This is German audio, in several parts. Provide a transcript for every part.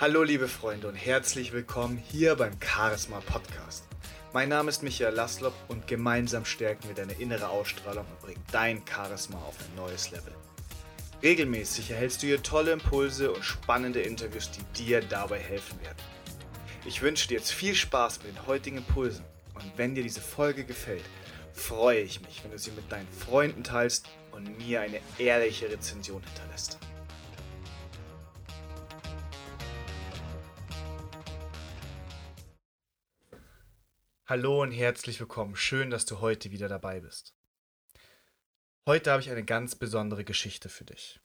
Hallo liebe Freunde und herzlich willkommen hier beim Charisma Podcast. Mein Name ist Michael Laslop und gemeinsam stärken wir deine innere Ausstrahlung und bringen dein Charisma auf ein neues Level. Regelmäßig erhältst du hier tolle Impulse und spannende Interviews, die dir dabei helfen werden. Ich wünsche dir jetzt viel Spaß mit den heutigen Impulsen und wenn dir diese Folge gefällt, freue ich mich, wenn du sie mit deinen Freunden teilst und mir eine ehrliche Rezension hinterlässt. Hallo und herzlich willkommen. Schön, dass du heute wieder dabei bist. Heute habe ich eine ganz besondere Geschichte für dich.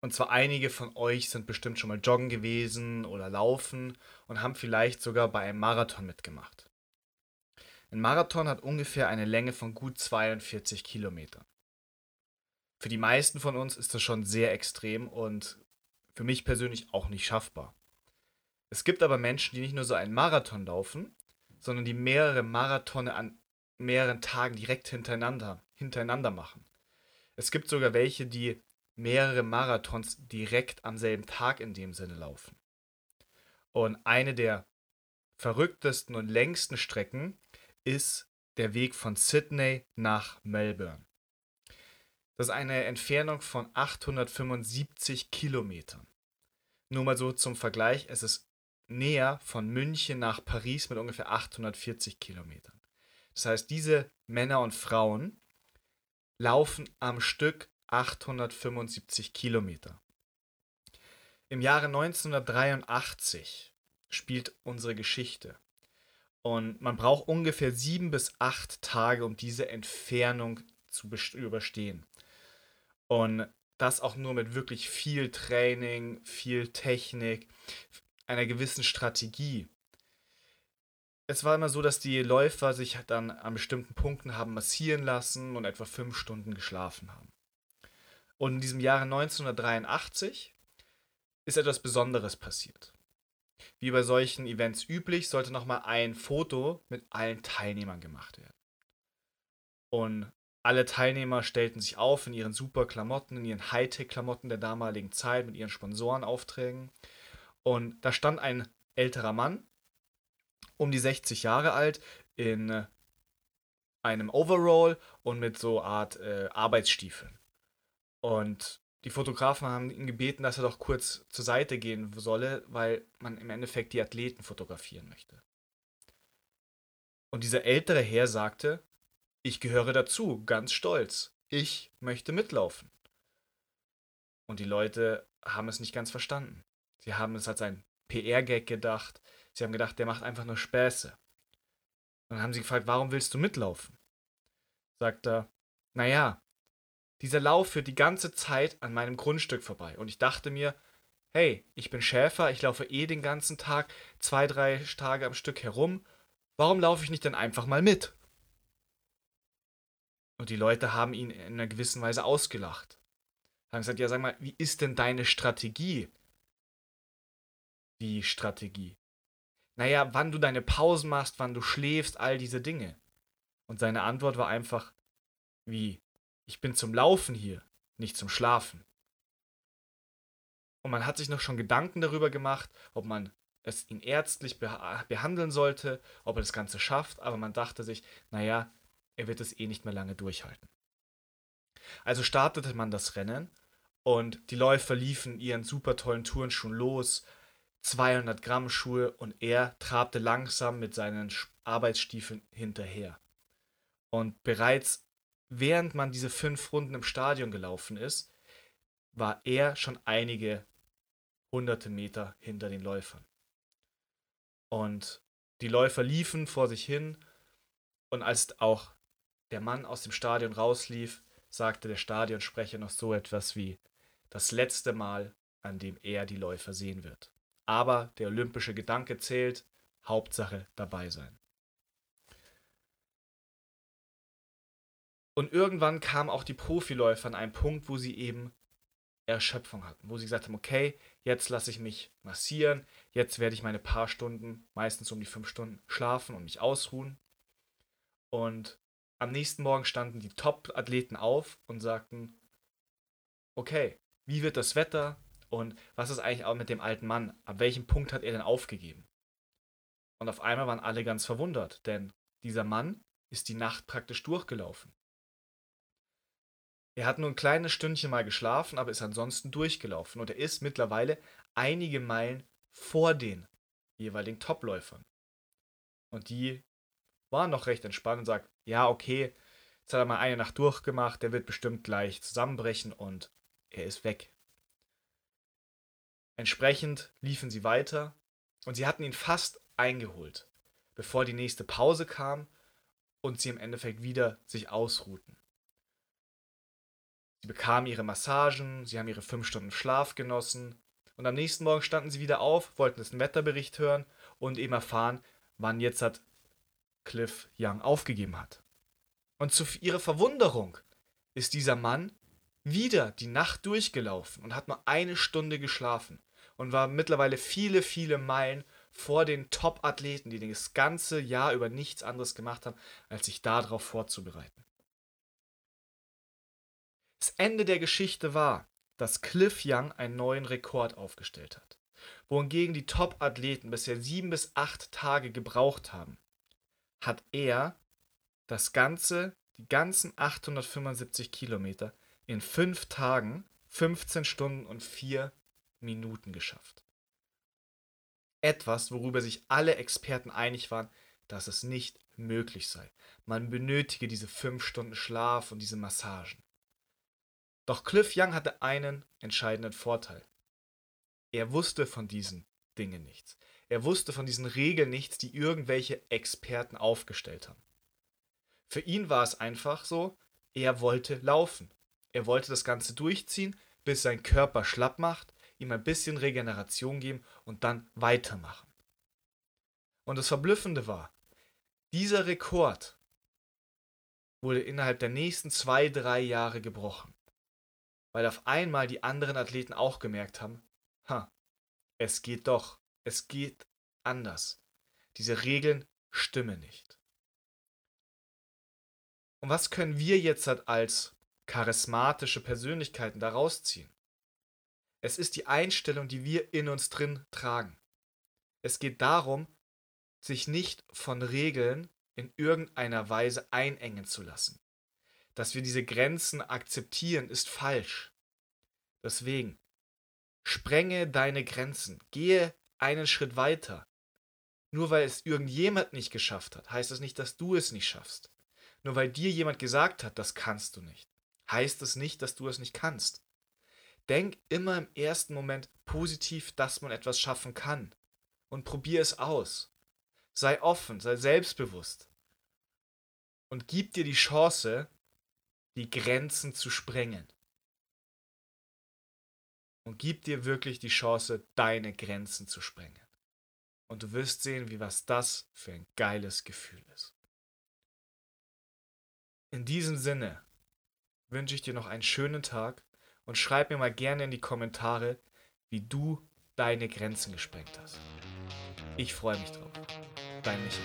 Und zwar einige von euch sind bestimmt schon mal joggen gewesen oder laufen und haben vielleicht sogar bei einem Marathon mitgemacht. Ein Marathon hat ungefähr eine Länge von gut 42 Kilometern. Für die meisten von uns ist das schon sehr extrem und für mich persönlich auch nicht schaffbar. Es gibt aber Menschen, die nicht nur so einen Marathon laufen, sondern die mehrere Marathone an mehreren Tagen direkt hintereinander, hintereinander machen. Es gibt sogar welche, die mehrere Marathons direkt am selben Tag in dem Sinne laufen. Und eine der verrücktesten und längsten Strecken ist der Weg von Sydney nach Melbourne. Das ist eine Entfernung von 875 Kilometern. Nur mal so zum Vergleich, es ist näher von München nach Paris mit ungefähr 840 Kilometern. Das heißt, diese Männer und Frauen laufen am Stück 875 Kilometer. Im Jahre 1983 spielt unsere Geschichte. Und man braucht ungefähr sieben bis acht Tage, um diese Entfernung zu überstehen. Und das auch nur mit wirklich viel Training, viel Technik, einer gewissen Strategie. Es war immer so, dass die Läufer sich dann an bestimmten Punkten haben massieren lassen und etwa fünf Stunden geschlafen haben. Und in diesem Jahre 1983 ist etwas Besonderes passiert. Wie bei solchen Events üblich, sollte nochmal ein Foto mit allen Teilnehmern gemacht werden. Und alle Teilnehmer stellten sich auf in ihren super Klamotten, in ihren Hightech-Klamotten der damaligen Zeit, mit ihren Sponsorenaufträgen und da stand ein älterer Mann, um die 60 Jahre alt, in einem Overall und mit so Art äh, Arbeitsstiefeln. Und die Fotografen haben ihn gebeten, dass er doch kurz zur Seite gehen solle, weil man im Endeffekt die Athleten fotografieren möchte. Und dieser ältere Herr sagte, ich gehöre dazu, ganz stolz. Ich möchte mitlaufen. Und die Leute haben es nicht ganz verstanden. Sie haben es als ein PR-Gag gedacht. Sie haben gedacht, der macht einfach nur Späße. dann haben sie gefragt, warum willst du mitlaufen? Sagt er, naja, dieser Lauf führt die ganze Zeit an meinem Grundstück vorbei. Und ich dachte mir, hey, ich bin Schäfer, ich laufe eh den ganzen Tag, zwei, drei Tage am Stück herum. Warum laufe ich nicht dann einfach mal mit? Und die Leute haben ihn in einer gewissen Weise ausgelacht. Haben gesagt, ja, sag mal, wie ist denn deine Strategie? Die Strategie? Naja, wann du deine Pausen machst, wann du schläfst, all diese Dinge. Und seine Antwort war einfach, wie, ich bin zum Laufen hier, nicht zum Schlafen. Und man hat sich noch schon Gedanken darüber gemacht, ob man es ihn ärztlich behandeln sollte, ob er das Ganze schafft, aber man dachte sich, naja, er wird es eh nicht mehr lange durchhalten. Also startete man das Rennen und die Läufer liefen ihren super tollen Turnschuhen los, 200 Gramm Schuhe und er trabte langsam mit seinen Arbeitsstiefeln hinterher. Und bereits während man diese fünf Runden im Stadion gelaufen ist, war er schon einige hunderte Meter hinter den Läufern. Und die Läufer liefen vor sich hin und als auch der Mann aus dem Stadion rauslief, sagte der Stadionsprecher noch so etwas wie das letzte Mal, an dem er die Läufer sehen wird aber der olympische Gedanke zählt, Hauptsache dabei sein. Und irgendwann kamen auch die Profiläufer an einen Punkt, wo sie eben Erschöpfung hatten, wo sie gesagt haben, okay, jetzt lasse ich mich massieren, jetzt werde ich meine paar Stunden, meistens um die fünf Stunden, schlafen und mich ausruhen. Und am nächsten Morgen standen die Top-Athleten auf und sagten, okay, wie wird das Wetter? Und was ist eigentlich auch mit dem alten Mann? Ab welchem Punkt hat er denn aufgegeben? Und auf einmal waren alle ganz verwundert, denn dieser Mann ist die Nacht praktisch durchgelaufen. Er hat nur ein kleines Stündchen mal geschlafen, aber ist ansonsten durchgelaufen. Und er ist mittlerweile einige Meilen vor den jeweiligen Topläufern. Und die waren noch recht entspannt und sagt, ja, okay, jetzt hat er mal eine Nacht durchgemacht, der wird bestimmt gleich zusammenbrechen und er ist weg. Entsprechend liefen sie weiter und sie hatten ihn fast eingeholt, bevor die nächste Pause kam und sie im Endeffekt wieder sich ausruhten. Sie bekamen ihre Massagen, sie haben ihre fünf Stunden Schlaf genossen und am nächsten Morgen standen sie wieder auf, wollten den Wetterbericht hören und eben erfahren, wann jetzt hat Cliff Young aufgegeben hat. Und zu ihrer Verwunderung ist dieser Mann wieder die Nacht durchgelaufen und hat nur eine Stunde geschlafen und war mittlerweile viele, viele Meilen vor den Top-Athleten, die das ganze Jahr über nichts anderes gemacht haben, als sich darauf vorzubereiten. Das Ende der Geschichte war, dass Cliff Young einen neuen Rekord aufgestellt hat, wohingegen die Top-Athleten bisher sieben bis acht Tage gebraucht haben, hat er das Ganze, die ganzen 875 Kilometer in fünf Tagen, 15 Stunden und vier Minuten geschafft etwas, worüber sich alle Experten einig waren, dass es nicht möglich sei. Man benötige diese fünf Stunden Schlaf und diese Massagen. Doch Cliff Young hatte einen entscheidenden Vorteil. Er wusste von diesen Dingen nichts. Er wusste von diesen Regeln nichts, die irgendwelche Experten aufgestellt haben. Für ihn war es einfach so, er wollte laufen. Er wollte das Ganze durchziehen, bis sein Körper schlapp macht ihm ein bisschen Regeneration geben und dann weitermachen. Und das Verblüffende war, dieser Rekord wurde innerhalb der nächsten zwei, drei Jahre gebrochen. Weil auf einmal die anderen Athleten auch gemerkt haben, ha, es geht doch, es geht anders. Diese Regeln stimmen nicht. Und was können wir jetzt als charismatische Persönlichkeiten daraus ziehen? Es ist die Einstellung, die wir in uns drin tragen. Es geht darum, sich nicht von Regeln in irgendeiner Weise einengen zu lassen. Dass wir diese Grenzen akzeptieren, ist falsch. Deswegen, sprenge deine Grenzen, gehe einen Schritt weiter. Nur weil es irgendjemand nicht geschafft hat, heißt es das nicht, dass du es nicht schaffst. Nur weil dir jemand gesagt hat, das kannst du nicht, heißt es nicht, dass du es nicht kannst. Denk immer im ersten Moment positiv, dass man etwas schaffen kann. Und probier es aus. Sei offen, sei selbstbewusst. Und gib dir die Chance, die Grenzen zu sprengen. Und gib dir wirklich die Chance, deine Grenzen zu sprengen. Und du wirst sehen, wie was das für ein geiles Gefühl ist. In diesem Sinne wünsche ich dir noch einen schönen Tag und schreib mir mal gerne in die Kommentare, wie du deine Grenzen gesprengt hast. Ich freue mich drauf. Dein Michael.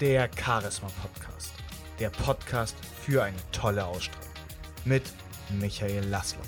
Der Charisma Podcast. Der Podcast für eine tolle Ausstrahlung. Mit Michael Laszlo.